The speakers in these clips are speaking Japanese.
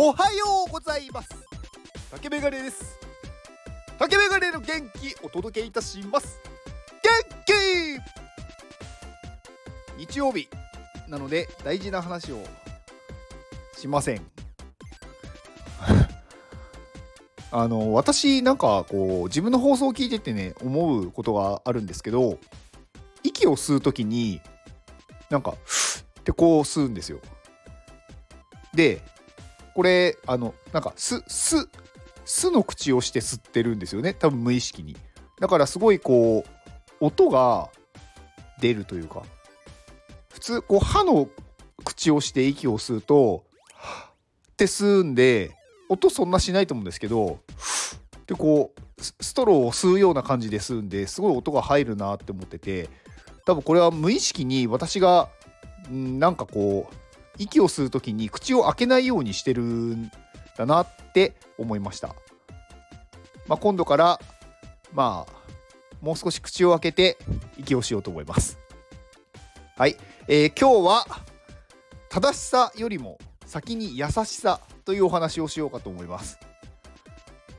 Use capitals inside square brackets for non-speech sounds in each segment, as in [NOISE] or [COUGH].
おはようございます。竹メガネです。竹メガネの元気お届けいたします。元気日曜日なので大事な話をしません。[LAUGHS] あの私なんかこう自分の放送を聞いててね思うことがあるんですけど息を吸う時になんかふってこう吸うんですよ。でこれあのなんかすすすの口をして吸ってるんですよね。多分無意識に。だからすごいこう音が出るというか。普通こう歯の口をして息を吸うとって吸うんで音そんなしないと思うんですけどでこうストローを吸うような感じで吸うんですごい音が入るなって思ってて。多分これは無意識に私がんなんかこう息を吸う時に口を開けないようにしてるんだなって思いました。まあ、今度からまあもう少し口を開けて息をしようと思います。はい、えー、今日は正しさよりも先に優しさというお話をしようかと思います。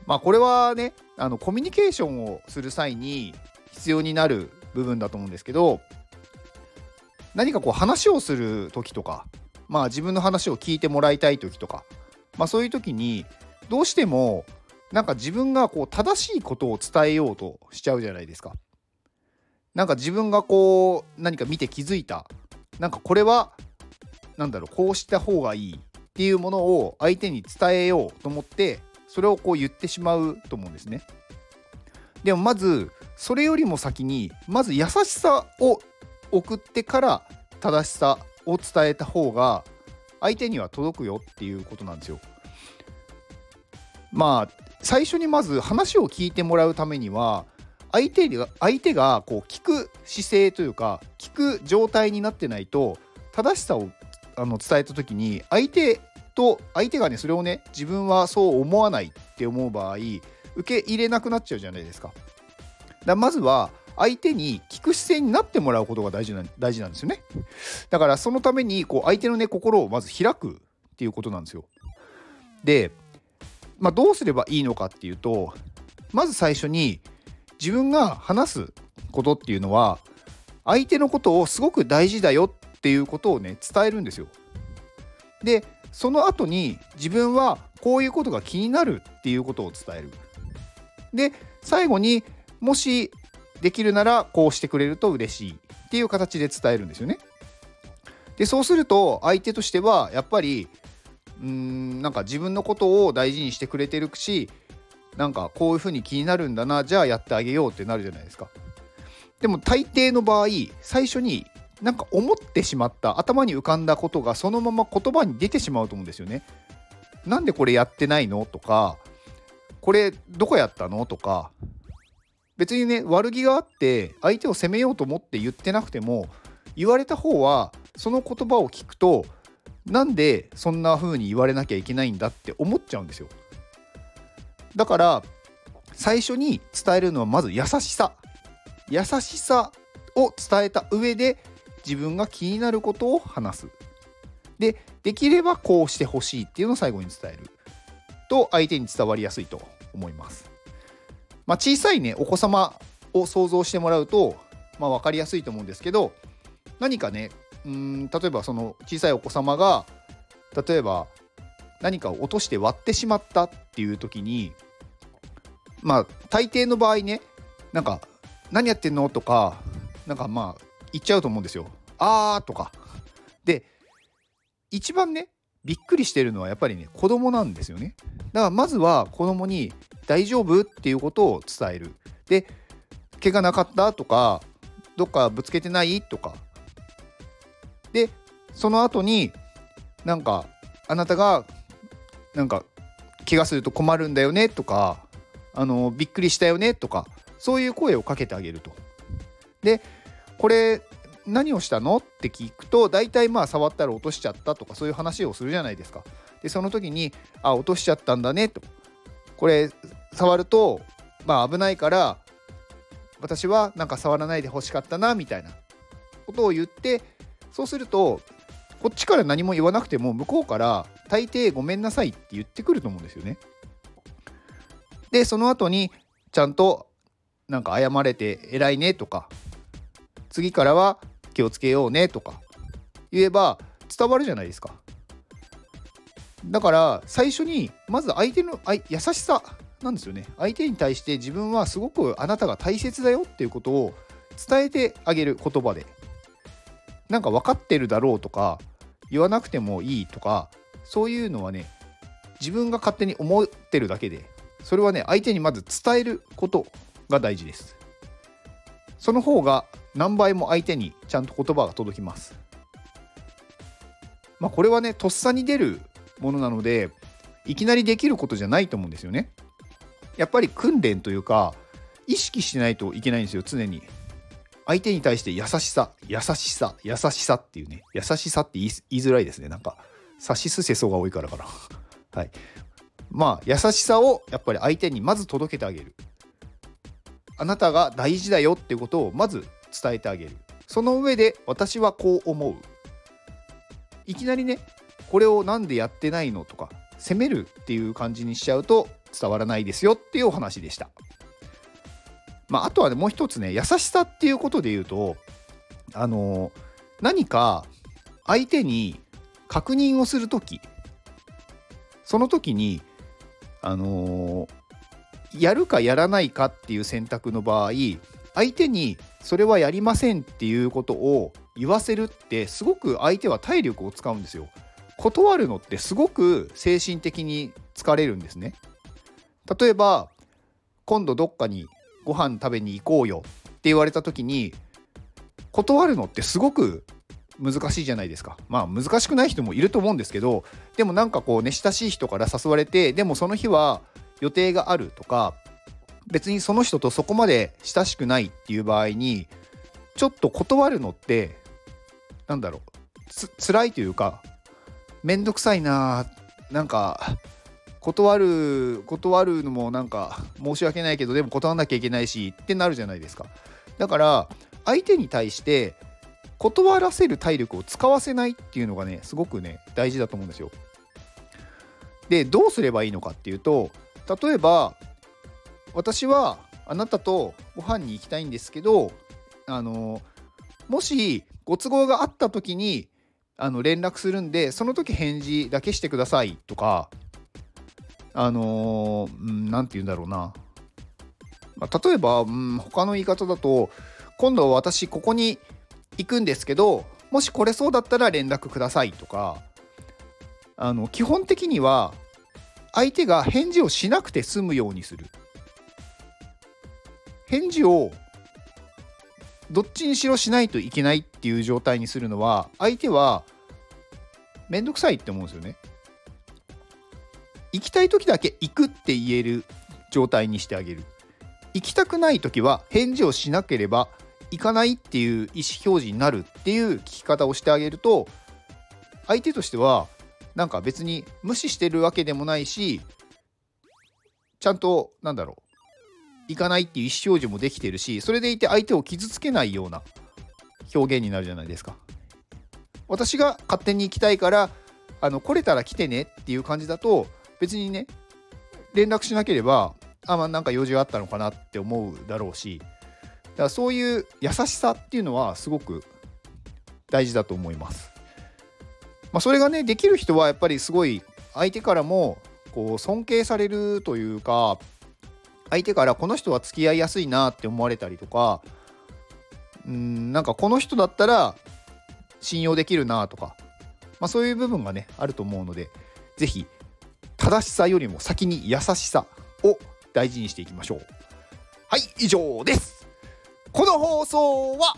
まあこれはねあのコミュニケーションをする際に必要になる部分だと思うんですけど何かこう話をする時とかまあ自分の話を聞いてもらいたい時とかまあそういう時にどうしてもなんか自分がこう正しいことを伝えようとしちゃうじゃないですか。なんか自分がこう何か見て気づいたなんかこれは何だろうこうした方がいいっていうものを相手に伝えようと思ってそれをこう言ってしまうと思うんですね。でもまずそれよりも先にまず優しさを送ってから正しさを伝えた方が相手には届くよっていうことなんですよ。まあ最初にまず話を聞いてもらうためには相手が相手がこう聞く姿勢というか聞く状態になってないと正しさをあの伝えた時に相手と相手がねそれをね自分はそう思わないって思う場合受け入れなくなっちゃうじゃないですか。だまずは相手に聞く姿勢になってもらうことが大事な大事なんですよね。だからそのためにこう相手のね心をまず開くっていうことなんですよ。で、まあ、どうすればいいのかっていうとまず最初に自分が話すことっていうのは相手のことをすごく大事だよっていうことをね伝えるんですよ。でその後に自分はこういうことが気になるっていうことを伝える。で最後にもしできるならこうしてくれると嬉しいっていう形で伝えるんですよね。でそうすると相手としてはやっぱりうーんなんか自分のことを大事にしてくれてるしなんかこういうふうに気になるんだなじゃあやってあげようってなるじゃないですか。でも大抵の場合最初になんか思ってしまった頭に浮かんだことがそのまま言葉に出てしまうと思うんですよね。なんでこれやってないの？とかこれどこやったの？とか別にね悪気があって相手を責めようと思って言ってなくても言われた方はその言葉を聞くとなんでそんな風に言われなきゃいけないんだって思っちゃうんですよ。だから最初に伝えるのはまず優しさ優しさを伝えた上で自分が気になることを話すでできればこうしてほしいっていうのを最後に伝えると相手に伝わりやすいと思います。まあ、小さいねお子様を想像してもらうと、まあ、分かりやすいと思うんですけど何かねうん例えばその小さいお子様が例えば何かを落として割ってしまったっていう時にまあ大抵の場合ねなんか「何やってんの?」とかなんかまあ言っちゃうと思うんですよ。あーとか。で一番ねびっくりしてるのはやっぱりね子供なんですよね。だからまずは子供に「大丈夫?」っていうことを伝える。で怪我なかった？とかどっかぶつけてない？とかでその後になんかあなたがなんか怪我すると困るんだよね？とかあのびっくりしたよね？とかそういう声をかけてあげると。でこれ何をしたの？って聞くと大体まあ触ったら落としちゃったとかそういう話をするじゃないですか。でその時に「あ落としちゃったんだね」と「これ触るとまあ危ないから私はなんか触らないでほしかったな」みたいなことを言ってそうするとこっちから何も言わなくても向こうから大抵ごめんなさいって言ってくると思うんですよね。でその後にちゃんとなんか謝れて偉いねとか次からは気をつけようねとか言えば伝わるじゃないですか。だから最初にまず相手の優しさなんですよね。相手に対して自分はすごくあなたが大切だよっていうことを伝えてあげる言葉で。なんか分かってるだろうとか言わなくてもいいとかそういうのはね自分が勝手に思ってるだけでそれはね相手にまず伝えることが大事です。その方が何倍も相手にちゃんと言葉が届きます。まあこれはねとっさに出るものなのでいきなりできることじゃないと思うんですよね。やっぱり訓練というか意識しないといけないんですよ常に。相手に対して優しさ優しさ優しさっていうね。優しさって言いづらいですね。なんかさしすせそうが多いからかな。[LAUGHS] はい。まあ優しさをやっぱり相手にまず届けてあげる。あなたが大事だよってことをまず伝えてあげる。その上で私はこう思う。いきなりねこれを何でやってないのとか責めるっていう感じにしちゃうと伝わらないですよっていうお話でした。まあ、あとはねもう一つね優しさっていうことで言うとあの何か相手に確認をする時その時にあのやるかやらないかっていう選択の場合相手にそれはやりませんっていうことを言わせるってすごく相手は体力を使うんですよ。断るのってすごく精神的に疲れるんですね。例えば今度どっかにご飯食べに行こうよって言われた時に断るのってすごく難しいじゃないですか。まあ難しくない人もいると思うんですけどでもなんかこうね親しい人から誘われてでもその日は予定があるとか別にその人とそこまで親しくないっていう場合にちょっと断るのってなんだろうつ辛いというかめんどくさいななんか断る断るのもなんか申し訳ないけどでも断らなきゃいけないしってなるじゃないですか。だから相手に対して断らせる体力を使わせないっていうのがねすごくね大事だと思うんですよ。でどうすればいいのかっていうと例えば私はあなたとご飯に行きたいんですけどあのもしご都合があった時にあの連絡するんでその時返事だけしてくださいとかあの何、て言うんだろうな、まあ、例えば、うん、他の言い方だと今度私ここに行くんですけどもし来れそうだったら連絡くださいとかあの基本的には相手が返事をしなくて済むようにする返事をどっちにしろしないといけないっていう状態にするのは相手はめんどくさいって思うんですよね。行きたい時だけ行くって言える状態にしてあげる。行きたくない時は返事をしなければ行かないっていう意思表示になるっていう聞き方をしてあげると相手としてはなんか別に無視してるわけでもないしちゃんとなんだろう行かないっていう意思表示もできてるしそれでいて相手を傷つけないような表現になるじゃないですか。私が勝手に行きたいからあの来れたら来てねっていう感じだと別にね連絡しなければあまあなんか用事があったのかなって思うだろうしだからそういう優しさっていうのはすごく大事だと思います。まあ、それがねできる人はやっぱりすごい相手からもこう尊敬されるというか相手からこの人は付き合いやすいなって思われたりとかうんなんかこの人だったら信用できるなとか、まあ、そういう部分がねあると思うので是非正しさよりも先に優しさを大事にしていきましょう。はい以上です。この放送は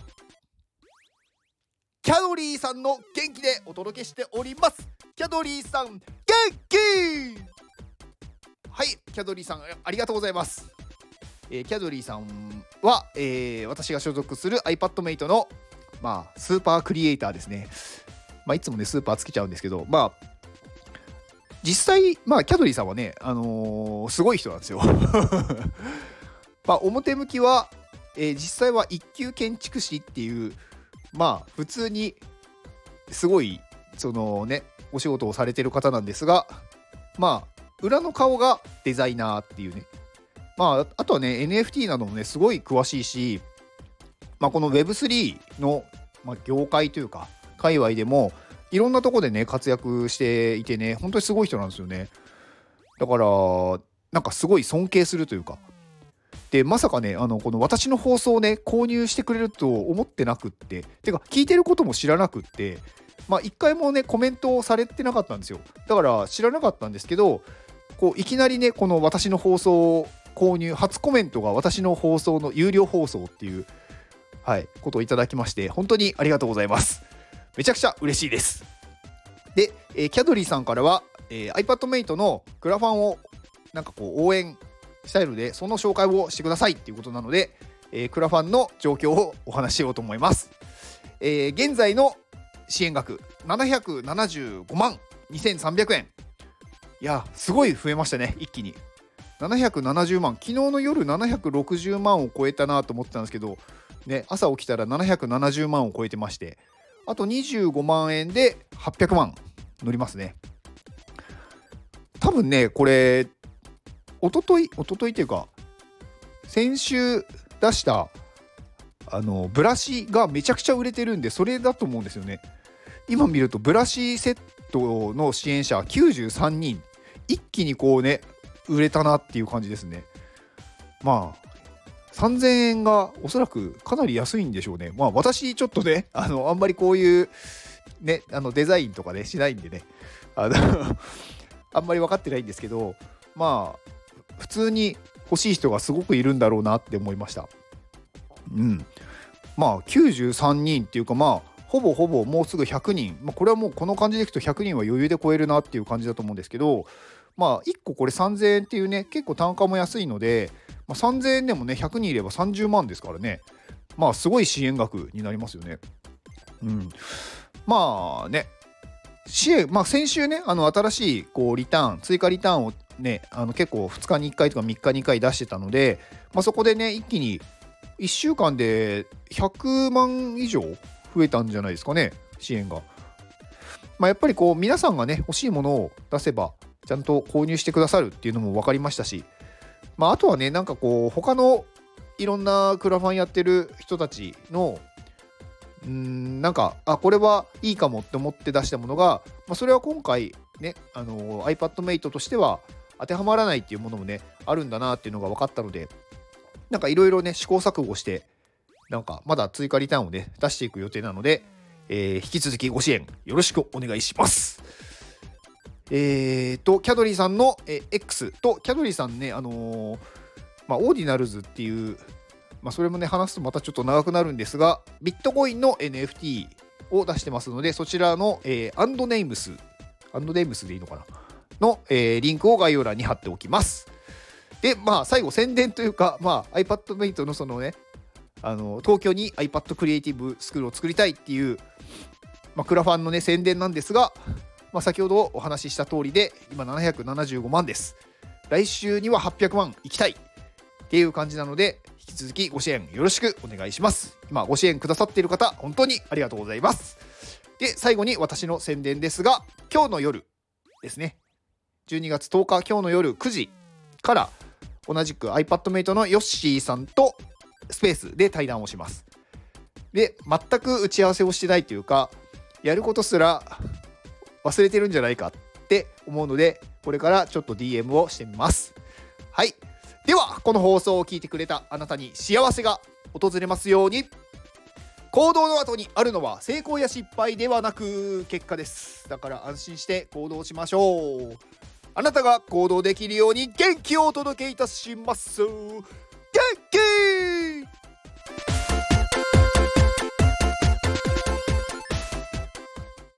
キャドリーさんの元気でお届けしております。キャドリーさん元気！はいキャドリーさんありがとうございます、えー、キャドリーさんは、えー、私が所属する iPadMate のまあ、スーパークリエイターですね。まあ、いつもね、スーパーつけちゃうんですけど、まあ、実際、まあ、キャドリーさんはね、あのー、すごい人なんですよ。[LAUGHS] まあ、表向きは、えー、実際は一級建築士っていう、まあ、普通に、すごい、そのね、お仕事をされてる方なんですがまあ裏の顔がデザイナーっていうねまああとはね NFT などもねすごい詳しいしまあこの Web3 の、まあ、業界というか界隈でもいろんなとこでね活躍していてね本当にすごい人なんですよね。だからなんかすごい尊敬するというか。でまさかねあのこの私の放送をね購入してくれると思ってなくって。てか聞いてることも知らなくって。まあ一回もねコメントをされてなかったんですよ。だから知らなかったんですけどこういきなりねこの私の放送を購入初コメントが私の放送の有料放送っていうはいことをいただきまして本当にありがとうございます。めちゃくちゃ嬉しいです。で、えー、キャドリーさんからは、えー、iPadMate のクラファンをなんかこう応援したいのでその紹介をしてくださいっていうことなので、えー、クラファンの状況をお話ししようと思います、えー、現在の支援額775万2300円いやすごい増えましたね一気に。770万昨日の夜760万を超えたなと思ってたんですけどね朝起きたら770万を超えてまして。あと25万円で800万乗りますね。多分ねこれおとといおとといっていうか先週出したあのブラシがめちゃくちゃ売れてるんでそれだと思うんですよね。今見るとブラシセットの支援者93人一気にこうね売れたなっていう感じですね。まあ3000円がおそらくかなり安いんでしょうね。まあ私ちょっとね [LAUGHS] あのあんまりこういうねあのデザインとかねしないんでね。あの [LAUGHS] あんまり分かってないんですけどまあ普通に欲しい人がすごくいるんだろうなって思いました。うん。まあ93人っていうかまあほぼほぼもうすぐ100人、まあ、これはもうこの感じでいくと100人は余裕で超えるなっていう感じだと思うんですけどまあ1個これ3000円っていうね結構単価も安いので、まあ、3000円でもね100人いれば30万ですからね。まあすごい支援額になりますよね。うん。まあね。支援まあ先週ねあの新しいこうリターン追加リターンをねあの結構2日に1回とか3日に1回出してたので、まあ、そこでね一気に1週間で100万以上増えたんじゃないですかね支援が。まあ、やっぱりこう皆さんがね欲しいものを出せばちゃんと購入してくださるっていうのも分かりましたし、まあ、あとはねなんかこう他のいろんなクラファンやってる人たちのうんなんかあこれはいいかもって思って出したものが、まあ、それは今回ねあの iPadMate としては当てはまらないっていうものもねあるんだなっていうのが分かったのでなんかいろいろね試行錯誤してなんかまだ追加リターンをね出していく予定なので、えー、引き続きご支援よろしくお願いします。えーと、キャドリーさんの、え、X と、キャドリーさんね、あのー、まあ、オーディナルズっていう、まあ、それもね、話すとまたちょっと長くなるんですが、ビットコインの NFT を出してますので、そちらの、えー、アンドネイムス、アンドネイムスでいいのかな？の、えー、リンクを概要欄に貼っておきます。で、まあ、最後、宣伝というか、まあ、iPadMate のそのね、あの東京に iPad クリエイティブスクールを作りたいっていう、まあ、クラファンのね、宣伝なんですが、まあ、先ほどお話しした通りで、今775万です。来週には800万いきたいっていう感じなので、引き続きご支援よろしくお願いします。今、ご支援くださっている方、本当にありがとうございます。で、最後に私の宣伝ですが、今日の夜ですね、12月10日、今日の夜9時から同じく iPadMate のヨッシーさんとスペースで対談をします。で、全く打ち合わせをしてないというか、やることすら忘れてるんじゃないかって思うので、これからちょっと DM をしてみます。はい。では、この放送を聞いてくれたあなたに幸せが訪れますように。行動の後にあるのは成功や失敗ではなく結果です。だから安心して行動しましょう。あなたが行動できるように元気をお届けいたします。元気